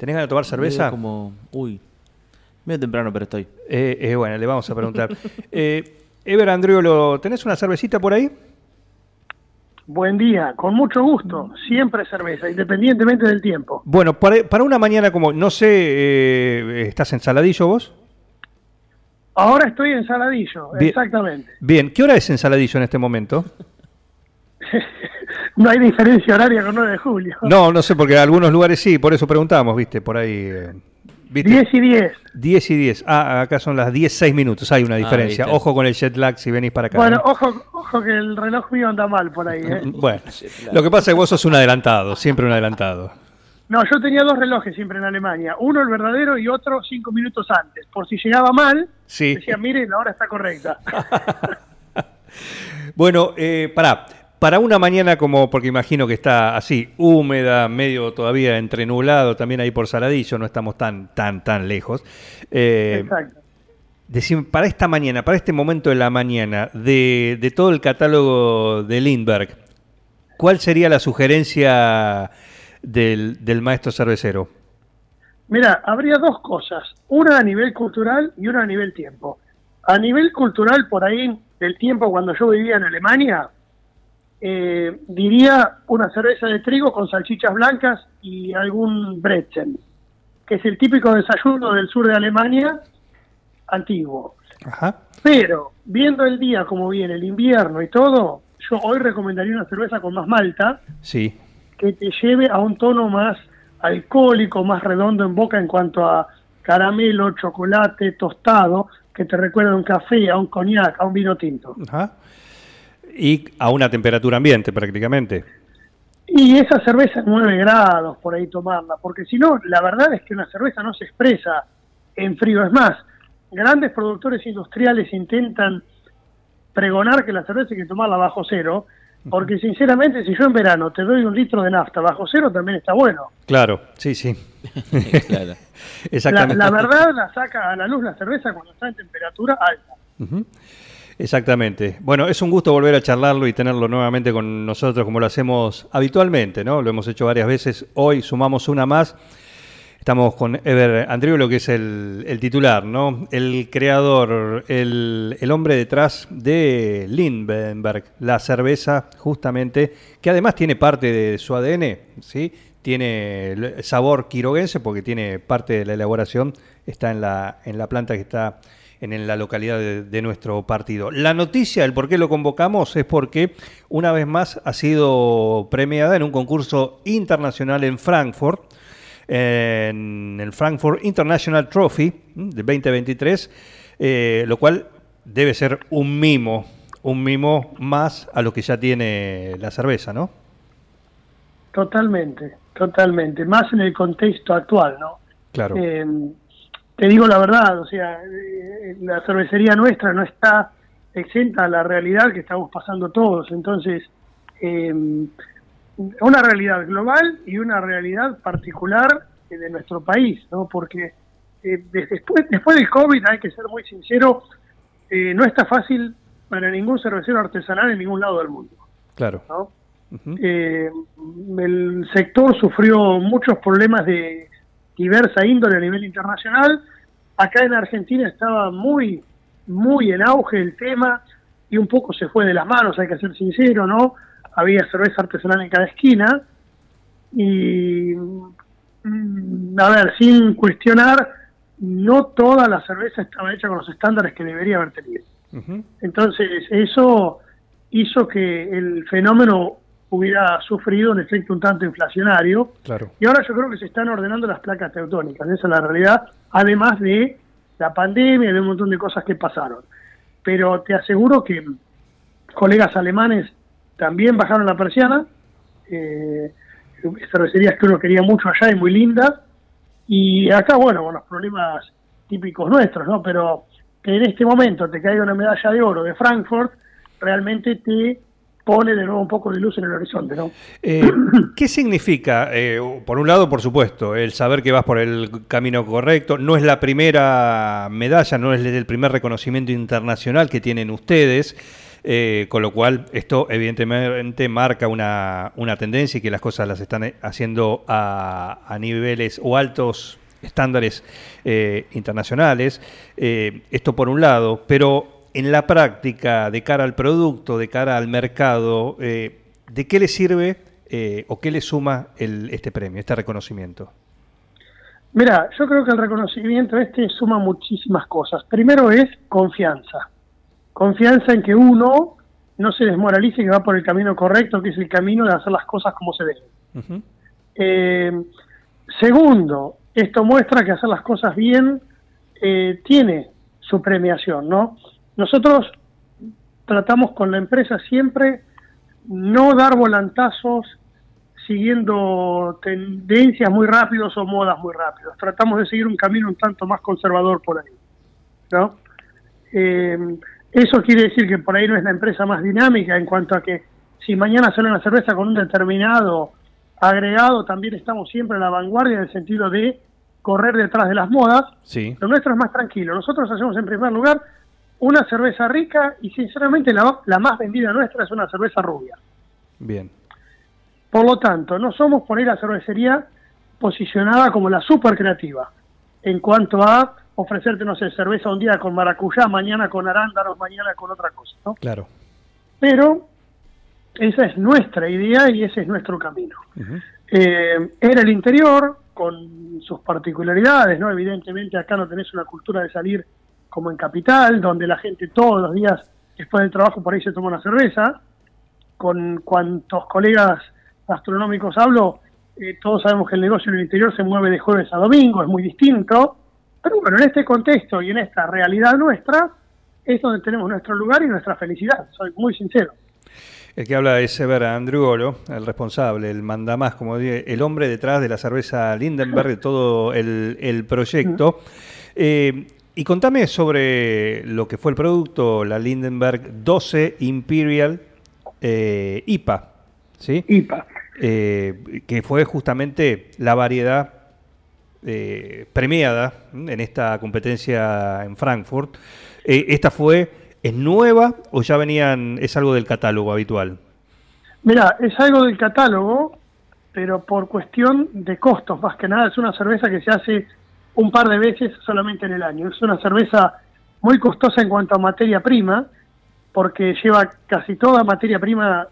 ¿Tenés ganas de tomar cerveza? Medio Como, uy, medio temprano, pero estoy. Eh, eh, bueno, le vamos a preguntar. eh, Ever Andriolo, ¿tenés una cervecita por ahí? Buen día, con mucho gusto. Siempre cerveza, independientemente del tiempo. Bueno, para, para una mañana como, no sé, eh, ¿estás en Saladillo vos? Ahora estoy en Saladillo, Bien. exactamente. Bien, ¿qué hora es en Saladillo en este momento? No hay diferencia horaria con 9 de julio. No, no sé, porque en algunos lugares sí, por eso preguntamos, viste, por ahí. eh, ¿viste? 10 y 10. 10 y 10. Ah, acá son las 10, 6 minutos, hay una diferencia. viste. Ojo con el jet lag si venís para acá. Bueno, ¿eh? ojo, ojo que el reloj mío anda mal por ahí. ¿eh? Bueno, lo que pasa es que vos sos un adelantado, siempre un adelantado. No, yo tenía dos relojes siempre en Alemania. Uno el verdadero y otro cinco minutos antes. Por si llegaba mal, Sí. decía, mire, la hora está correcta. Bueno, eh, pará. Para una mañana como, porque imagino que está así, húmeda, medio todavía entrenublado, también ahí por Saladillo, no estamos tan, tan, tan lejos. Eh, Exacto. decime, para esta mañana, para este momento de la mañana, de, de todo el catálogo de Lindbergh, ¿cuál sería la sugerencia del, del maestro cervecero? Mira, habría dos cosas, una a nivel cultural y una a nivel tiempo. A nivel cultural, por ahí, del tiempo cuando yo vivía en Alemania, eh, diría una cerveza de trigo con salchichas blancas y algún bretzen, que es el típico desayuno del sur de Alemania antiguo. Ajá. Pero, viendo el día como viene, el invierno y todo, yo hoy recomendaría una cerveza con más malta, Sí. que te lleve a un tono más alcohólico, más redondo en boca en cuanto a caramelo, chocolate, tostado, que te recuerda a un café, a un coñac, a un vino tinto. Ajá. Y a una temperatura ambiente prácticamente. Y esa cerveza en 9 grados, por ahí tomarla, porque si no, la verdad es que una cerveza no se expresa en frío. Es más, grandes productores industriales intentan pregonar que la cerveza hay que tomarla bajo cero, porque sinceramente si yo en verano te doy un litro de nafta bajo cero también está bueno. Claro, sí, sí. claro. La, Exactamente. la verdad la saca a la luz la cerveza cuando está en temperatura alta. Ujú. Exactamente. Bueno, es un gusto volver a charlarlo y tenerlo nuevamente con nosotros como lo hacemos habitualmente, ¿no? Lo hemos hecho varias veces. Hoy sumamos una más. Estamos con Ever Andriolo, que es el, titular, ¿no? El creador, el, hombre detrás de Lindbergh, la cerveza, justamente, que además tiene parte de su ADN, ¿sí? Tiene sabor quiroguense porque tiene parte de la elaboración, está en la, en la planta que está en, la localidad de, de nuestro partido. La noticia, el por qué lo convocamos, es porque una vez más ha sido premiada en un concurso internacional en Frankfurt, en el Frankfurt International Trophy ¿m? de 2023, eh, lo cual debe ser un mimo, un mimo más a lo que ya tiene la cerveza, ¿no? Totalmente, totalmente. Más en el contexto actual, ¿no? Claro. Eh, te digo la verdad, o sea, eh, la cervecería nuestra no está exenta a la realidad que estamos pasando todos. Entonces, eh, una realidad global y una realidad particular eh, de nuestro país, ¿no? Porque eh, des- después, después del COVID, hay que ser muy sincero, eh, no está fácil para ningún cervecero artesanal en ningún lado del mundo, Claro. el sector sufrió muchos problemas de diversa índole a nivel internacional. Acá en Argentina estaba muy, muy en auge el tema y un poco se fue de las manos, hay que ser sincero, ¿no? Había cerveza artesanal en cada esquina y, mm, a ver, sin cuestionar, no toda la cerveza estaba hecha con los estándares que debería haber tenido. Entonces, eso hizo que el fenómeno hubiera sufrido un efecto un tanto inflacionario. Claro. Y ahora yo creo que se están ordenando las placas teutónicas, esa es la realidad, además de la pandemia y de un montón de cosas que pasaron. Pero te aseguro que colegas alemanes también bajaron la persiana, eh, cervecerías que uno quería mucho allá y muy lindas. Y acá, bueno, con los problemas típicos nuestros, ¿no? Pero que en este momento te caiga una medalla de oro de Frankfurt, realmente te pone de nuevo un poco de luz en el horizonte, ¿no? Eh, ¿Qué significa? Eh, por un lado, por supuesto, el saber que vas por el camino correcto. No es la primera medalla, no es el primer reconocimiento internacional que tienen ustedes. eh, con lo cual, esto evidentemente marca una, una tendencia y que las cosas las están haciendo a, a niveles o altos estándares internacionales. Esto por un lado, pero en la práctica, de cara al producto, de cara al mercado, eh, ¿de qué le sirve eh, o qué le suma el, este premio, este reconocimiento? Mira, yo creo que el reconocimiento este suma muchísimas cosas. Primero es confianza. Confianza en que uno no se desmoralice y que va por el camino correcto, que es el camino de hacer las cosas como se deben. Eh, segundo, esto muestra que hacer las cosas bien eh, tiene su premiación, ¿no? Nosotros tratamos con la empresa siempre no dar volantazos siguiendo tendencias muy rápidos o modas muy rápidos. Tratamos de seguir un camino un tanto más conservador por ahí, ¿no? Eh, eso quiere decir que por ahí no es la empresa más dinámica en cuanto a que si mañana sale una cerveza con un determinado agregado, también estamos siempre en la vanguardia en el sentido de correr detrás de las modas. Sí. Lo nuestro es más tranquilo. Nosotros hacemos en primer lugar una cerveza rica y sinceramente la, la más vendida nuestra es una cerveza rubia. Bien. Por lo tanto, no somos por ahí la cervecería posicionada como la super creativa en cuanto a ofrecerte, no sé, cerveza un día con maracuyá, mañana con arándanos, mañana con otra cosa, ¿no? Claro. Pero esa es nuestra idea y ese es nuestro camino. Eh, era el interior, con sus particularidades, ¿no? Evidentemente acá no tenés una cultura de salir como en Capital, donde la gente todos los días después del trabajo por ahí se toma una cerveza. Con cuantos colegas gastronómicos hablo, eh, todos sabemos que el negocio en el interior se mueve de jueves a domingo, es muy distinto. Pero bueno, en este contexto y en esta realidad nuestra, es donde tenemos nuestro lugar y nuestra felicidad, soy muy sincero. El que habla es Ever Andriolo, el responsable, el mandamás, como dije, el hombre detrás de la cerveza Lindenberg, de todo el, el proyecto. Eh, y contame sobre lo que fue el producto, la Lindenberg 12 Imperial eh, IPA, ¿sí? IPA. Eh, que fue justamente la variedad eh, premiada en esta competencia en Frankfurt. Eh, ¿Esta fue, es nueva o ya venían, es algo del catálogo habitual? Mira, es algo del catálogo, pero por cuestión de costos, más que nada, es una cerveza que se hace un par de veces solamente en el año. Es una cerveza muy costosa en cuanto a materia prima, porque lleva casi toda materia prima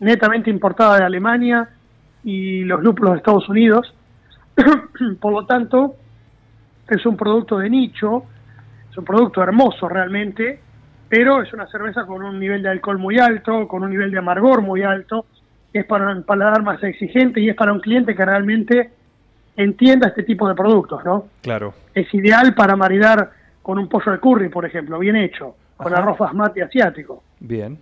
netamente importada de Alemania y los lúpulos de Estados Unidos. por lo tanto, es un producto de nicho, es un producto hermoso realmente, pero es una cerveza con un nivel de alcohol muy alto, con un nivel de amargor muy alto, es para un paladar más exigente y es para un cliente que realmente entienda este tipo de productos, ¿no? Claro. Es ideal para maridar con un pollo de curry, por ejemplo, bien hecho, con Ajá. arroz basmati asiático. Bien.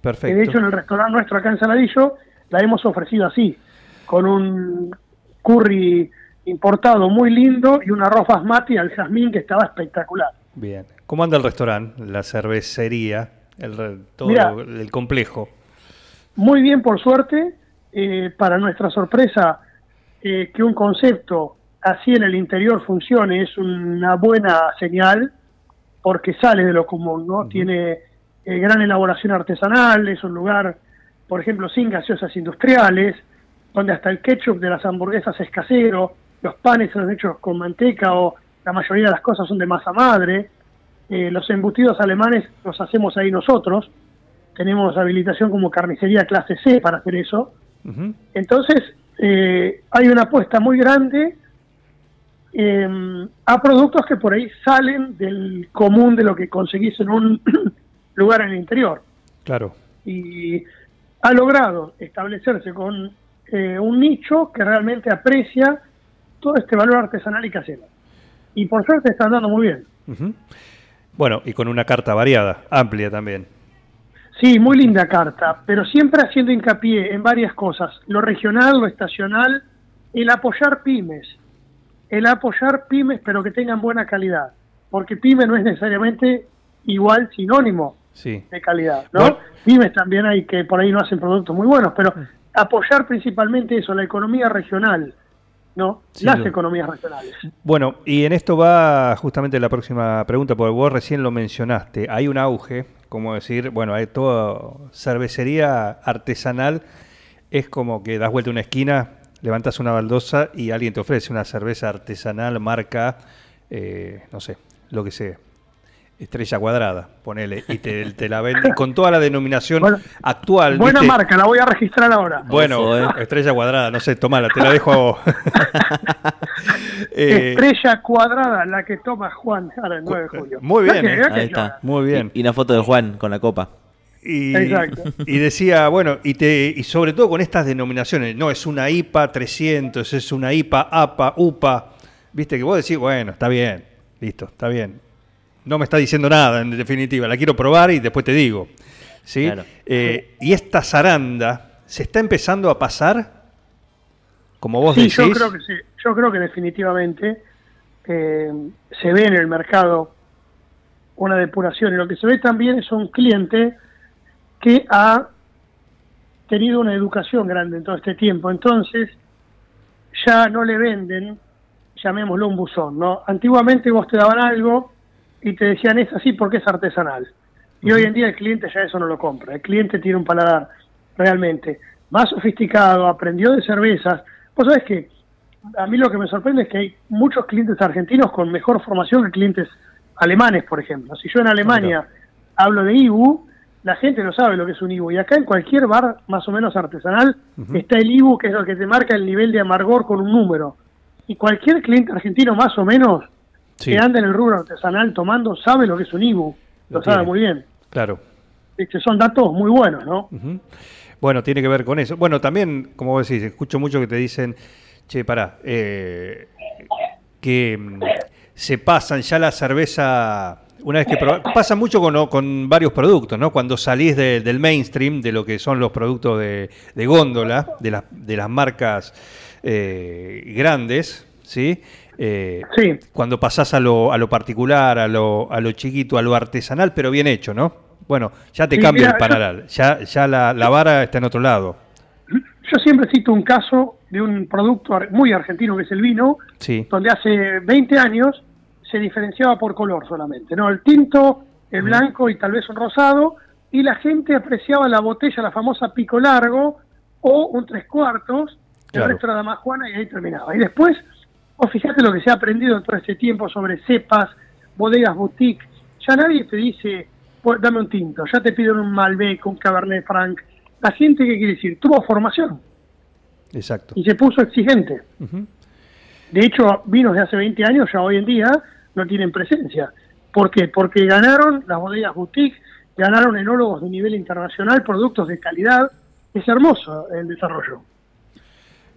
Perfecto. de hecho en el restaurante nuestro acá en Saladillo la hemos ofrecido así, con un curry importado muy lindo y un arroz basmati al jazmín que estaba espectacular. Bien. ¿Cómo anda el restaurante, la cervecería, el, todo Mira. el complejo? Muy bien, por suerte, eh, para nuestra sorpresa, eh, que un concepto así en el interior funcione es una buena señal, porque sale de lo común, ¿no? Tiene eh, gran elaboración artesanal, es un lugar, por ejemplo, sin gaseosas industriales, donde hasta el ketchup de las hamburguesas es casero, los panes son hechos con manteca o la mayoría de las cosas son de masa madre, eh, los embutidos alemanes los hacemos ahí nosotros, tenemos habilitación como carnicería clase C para hacer eso. Ujú. Entonces, eh, hay una apuesta muy grande eh, a productos que por ahí salen del común de lo que conseguís en un lugar en el interior. Claro. Y ha logrado establecerse con eh, un nicho que realmente aprecia todo este valor artesanal y casero. Y por suerte está andando muy bien. Bueno, y con una carta variada, amplia también. Sí, muy linda carta, pero siempre haciendo hincapié en varias cosas, lo regional, lo estacional, el apoyar pymes, el apoyar pymes pero que tengan buena calidad, porque pyme no es necesariamente igual sinónimo Sí. de calidad, ¿no? Bueno. Pymes también hay que por ahí no hacen productos muy buenos, pero apoyar principalmente eso, la economía regional, ¿no? Las economías regionales. Bueno, y en esto va justamente la próxima pregunta, porque vos recién lo mencionaste. Hay un auge, como decir, bueno, hay toda cervecería artesanal, es como que das vuelta una esquina, levantas una baldosa y alguien te ofrece una cerveza artesanal, marca, eh, no sé, lo que sea. Estrella cuadrada, ponele, y te, te la venden con toda la denominación Bueno, actual. Buena ¿viste? marca, la voy a registrar ahora. Bueno, eh. estrella cuadrada, no sé, tomala, te la dejo a vos. Eh, Estrella cuadrada, la que toma Juan ahora el 9 de julio. Muy bien, que- eh. Ahí está. Muy bien. Y, y una foto de Juan con la copa. Y, Exacto. y decía, bueno, y, te, y sobre todo con estas denominaciones, no, es una IPA 300, es una IPA, APA, UPA, viste que vos decís, bueno, está bien, listo, está bien. No me está diciendo nada, en definitiva, la quiero probar y después te digo. ¿sí? Claro. Eh, y esta zaranda, ¿se está empezando a pasar? Como vos Sí, decís. yo creo que sí. Yo creo que definitivamente eh, se ve en el mercado una depuración. Y lo que se ve también es un cliente que ha tenido una educación grande en todo este tiempo. Entonces, ya no le venden, llamémoslo un buzón, ¿no? Antiguamente vos te daban algo y te decían es así porque es artesanal. Y hoy en día el cliente ya eso no lo compra. El cliente tiene un paladar realmente más sofisticado, aprendió de cervezas. Vos sabés que a mí lo que me sorprende es que hay muchos clientes argentinos con mejor formación que clientes alemanes, por ejemplo. Si yo en Alemania hablo de IBU, la gente no sabe lo que es un IBU. Y acá en cualquier bar más o menos artesanal está el IBU, que es lo que te marca el nivel de amargor con un número. Y cualquier cliente argentino más o menos Sí, que anda en el rubro artesanal tomando sabe lo que es un IBU. Lo, Lo sabe muy bien. Claro. Este, son datos muy buenos, ¿no? Bueno, tiene que ver con eso. Bueno, también, como vos decís, escucho mucho que te dicen, che, pará, eh, que mm, se pasan ya la cerveza, una vez que pasa mucho con, con varios productos, ¿no? Cuando salís de- del mainstream, de lo que son los productos de, de góndola, de, las de las marcas eh, grandes, ¿sí? Eh, Sí. Cuando pasás a lo, a lo particular, a lo, a lo chiquito, a lo artesanal, pero bien hecho, ¿no? Bueno, ya te Sí, cambia mira, el panorama, ya, ya la, la vara está en otro lado. Yo siempre cito un caso de un producto muy argentino que es el vino, Sí, donde hace 20 años se diferenciaba por color solamente, ¿no? El tinto, el blanco y tal vez un rosado, y la gente apreciaba la botella, la famosa pico largo, o un tres cuartos, Claro. el resto era damajuana y ahí terminaba. Y después, vos fijate lo que se ha aprendido en todo este tiempo sobre cepas, bodegas boutique, ya nadie te dice, "Pues, dame un tinto, ya te piden un Malbec, un Cabernet Franc. La gente, ¿qué quiere decir? Tuvo formación exacto. y se puso exigente. De hecho, vinos de hace 20 años ya hoy en día no tienen presencia. ¿Por qué? Porque ganaron las bodegas boutique, ganaron enólogos de nivel internacional, productos de calidad. Es hermoso el desarrollo.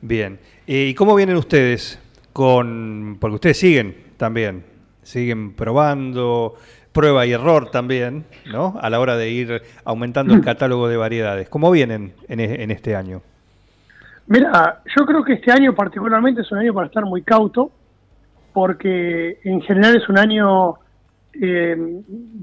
Bien. Eh, ¿Y cómo vienen ustedes con, porque ustedes siguen también, siguen probando, prueba y error también, ¿no? A la hora de ir aumentando el catálogo de variedades. ¿Cómo vienen en, e- en este año? Mira, yo creo que este año particularmente es un año para estar muy cauto, porque en general es un año eh,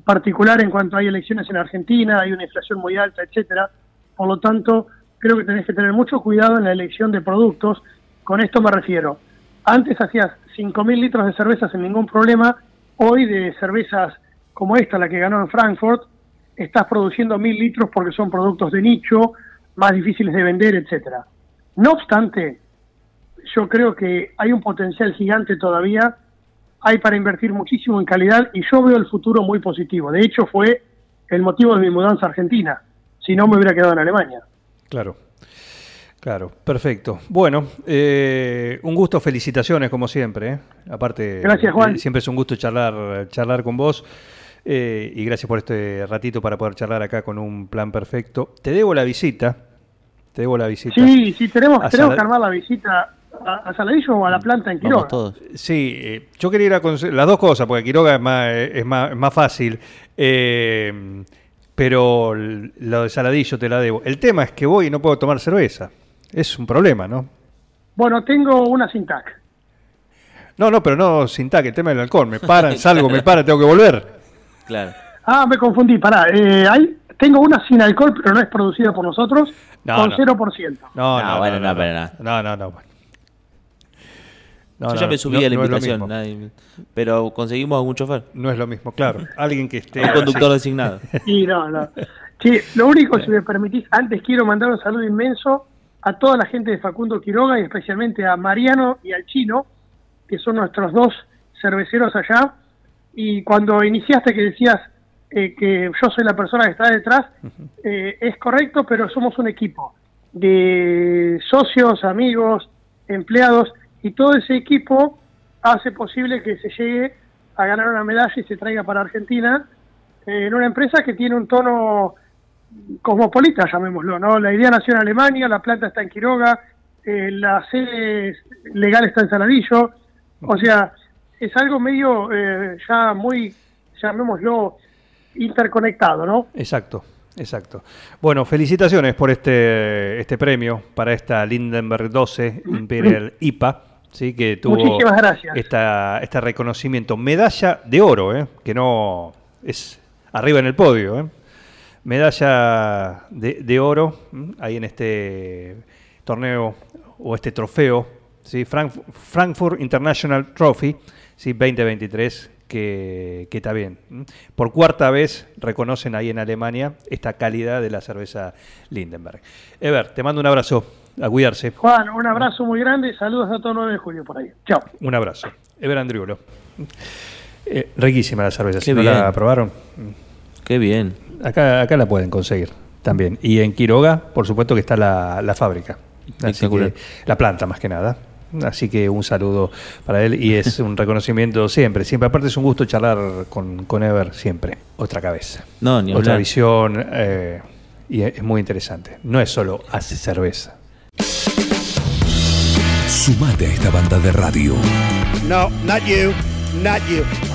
particular en cuanto hay elecciones en Argentina, hay una inflación muy alta, etcétera. Por lo tanto, creo que tenés que tener mucho cuidado en la elección de productos. Con esto me refiero. Antes hacías 5.000 litros de cerveza sin ningún problema. Hoy de cervezas como esta, la que ganó en Frankfurt, estás produciendo 1.000 litros porque son productos de nicho, más difíciles de vender, etcétera. No obstante, yo creo que hay un potencial gigante todavía, hay para invertir muchísimo en calidad y yo veo el futuro muy positivo. De hecho, fue el motivo de mi mudanza a Argentina, si no me hubiera quedado en Alemania. Claro. Claro, perfecto. Bueno, eh, un gusto, felicitaciones como siempre. ¿eh? Aparte, Gracias, Juan. eh, siempre es un gusto charlar, charlar con vos eh, y gracias por este ratito para poder charlar acá con un plan perfecto. Te debo la visita, te debo la visita. Sí, sí, tenemos, A tenemos que armar la visita a, a Saladillo o a la planta en Quiroga. Vamos todos. Sí, eh, yo quería ir a conocer las dos cosas, porque Quiroga es más, es más, es más fácil. Eh, pero lo de Saladillo te la debo. El tema es que voy y no puedo tomar cerveza. Es un problema, ¿no? Bueno, tengo una sin TAC. No, no, pero no sin taque, el tema del alcohol. Me paran, salgo, me paran, tengo que volver. Claro. Ah, me confundí, pará. Eh, hay, tengo una sin alcohol, pero no es producida por nosotros, No, con no. 0%. No, No, no, bueno, no, no, no, pero no. no, no, no, bueno. No, Yo no, ya me subí no- a la invitación, nadie- pero conseguimos algún chofer, No es lo mismo, claro. Alguien que esté. un conductor así. designado. Y no, no. Sí, lo único, si me permitís, antes quiero mandar un saludo inmenso a toda la gente de Facundo Quiroga y especialmente a Mariano y al Chino, que son nuestros dos cerveceros allá. Y cuando iniciaste que decías eh, que yo soy la persona que está detrás, eh, es correcto, pero somos un equipo de socios, amigos, empleados, y todo ese equipo hace posible que se llegue a ganar una medalla y se traiga para Argentina eh, en una empresa que tiene un tono cosmopolita, llamémoslo, ¿no? La idea nació en Alemania, la planta está en Quiroga, eh, la sede legal está en Saladillo, o sea, es algo medio eh, ya muy, llamémoslo, interconectado, ¿no? Exacto, exacto. Bueno, felicitaciones por este, este premio para esta Lindenberg 12 Imperial IPA, ¿sí? que tuvo Muchísimas gracias. Esta, este reconocimiento. Medalla de oro, ¿eh? que no es arriba en el podio. ¿eh? Medalla de, de oro ¿m? ahí en este torneo o este trofeo, ¿sí? Frank- Frankfurt International Trophy ¿sí? 2023, que, que está bien. Por cuarta vez reconocen ahí en Alemania esta calidad de la cerveza Lindenberg. Ever, te mando un abrazo, a cuidarse. Juan, un abrazo muy grande, saludos a todo 9 de julio por ahí. Chao. Un abrazo. Ever Andriulo. Eh, riquísima la cerveza, Qué si no la probaron. Qué bien. Acá, acá la pueden conseguir también. Y en Quiroga, por supuesto que está la, la fábrica. Así Espectacular. que, la planta más que nada. Así que un saludo para él y es un reconocimiento siempre. Siempre, aparte es un gusto charlar con, con Ever siempre. Otra cabeza. No, ni Otra hablar. visión eh, y es muy interesante. No es solo hace cerveza. Sumate a esta banda de radio. No, not you, not you.